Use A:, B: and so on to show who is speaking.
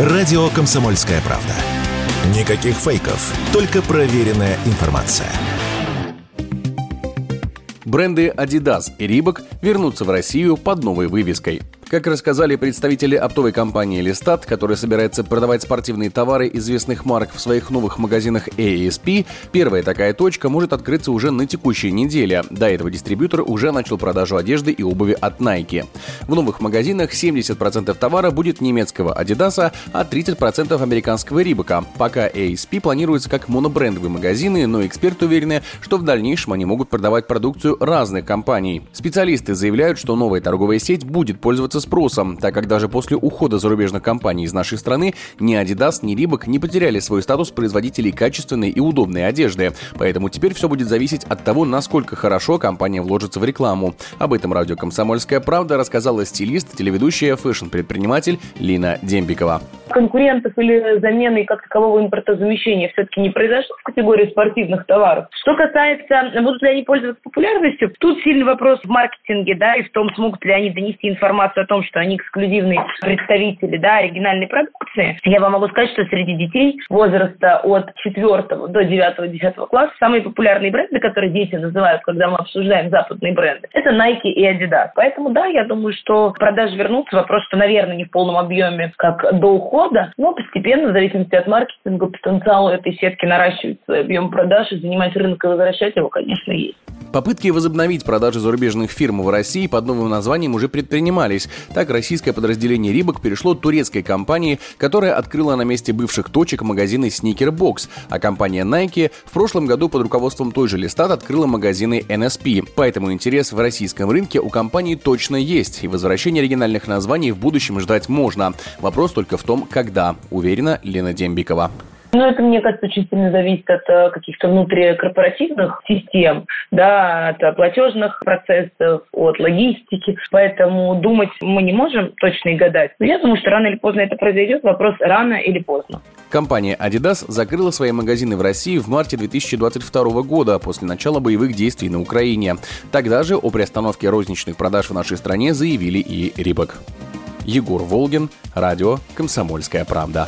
A: Радио «Комсомольская правда». Никаких фейков, только проверенная информация.
B: Бренды Adidas и Reebok вернутся в Россию под новой вывеской – как рассказали представители оптовой компании «Листат», которая собирается продавать спортивные товары известных марок в своих новых магазинах ASP, первая такая точка может открыться уже на текущей неделе. До этого дистрибьютор уже начал продажу одежды и обуви от Nike. В новых магазинах 70% товара будет немецкого Adidas, а 30% американского Рибака. Пока ASP планируется как монобрендовые магазины, но эксперты уверены, что в дальнейшем они могут продавать продукцию разных компаний. Специалисты заявляют, что новая торговая сеть будет пользоваться спросом, так как даже после ухода зарубежных компаний из нашей страны ни Adidas, ни Reebok не потеряли свой статус производителей качественной и удобной одежды. Поэтому теперь все будет зависеть от того, насколько хорошо компания вложится в рекламу. Об этом радио «Комсомольская правда» рассказала стилист, телеведущая, фэшн-предприниматель Лина Дембикова
C: конкурентов или замены как такового импортозамещения все-таки не произошло в категории спортивных товаров. Что касается, будут ли они пользоваться популярностью, тут сильный вопрос в маркетинге, да, и в том, смогут ли они донести информацию о том, что они эксклюзивные представители, да, оригинальной продукции. Я вам могу сказать, что среди детей возраста от 4 до 9-10 класса самые популярные бренды, которые дети называют, когда мы обсуждаем западные бренды, это Nike и Adidas. Поэтому, да, я думаю, что продажи вернутся. Вопрос, что, наверное, не в полном объеме, как до ухода, года, но постепенно, в зависимости от маркетинга, потенциал этой сетки наращивать свой объем продаж и занимать рынок и возвращать его, конечно, есть.
B: Попытки возобновить продажи зарубежных фирм в России под новым названием уже предпринимались. Так, российское подразделение Рибок перешло турецкой компании, которая открыла на месте бывших точек магазины Box, а компания Nike в прошлом году под руководством той же Листат открыла магазины NSP. Поэтому интерес в российском рынке у компании точно есть, и возвращение оригинальных названий в будущем ждать можно. Вопрос только в том, когда, уверена Лена Дембикова.
C: Ну, это, мне кажется, очень сильно зависит от э, каких-то внутрикорпоративных систем, да, от платежных процессов, от логистики. Поэтому думать мы не можем точно и гадать. Но я думаю, что рано или поздно это произойдет. Вопрос рано или поздно.
B: Компания Adidas закрыла свои магазины в России в марте 2022 года после начала боевых действий на Украине. Тогда же о приостановке розничных продаж в нашей стране заявили и Рибок. Егор Волгин, радио «Комсомольская правда».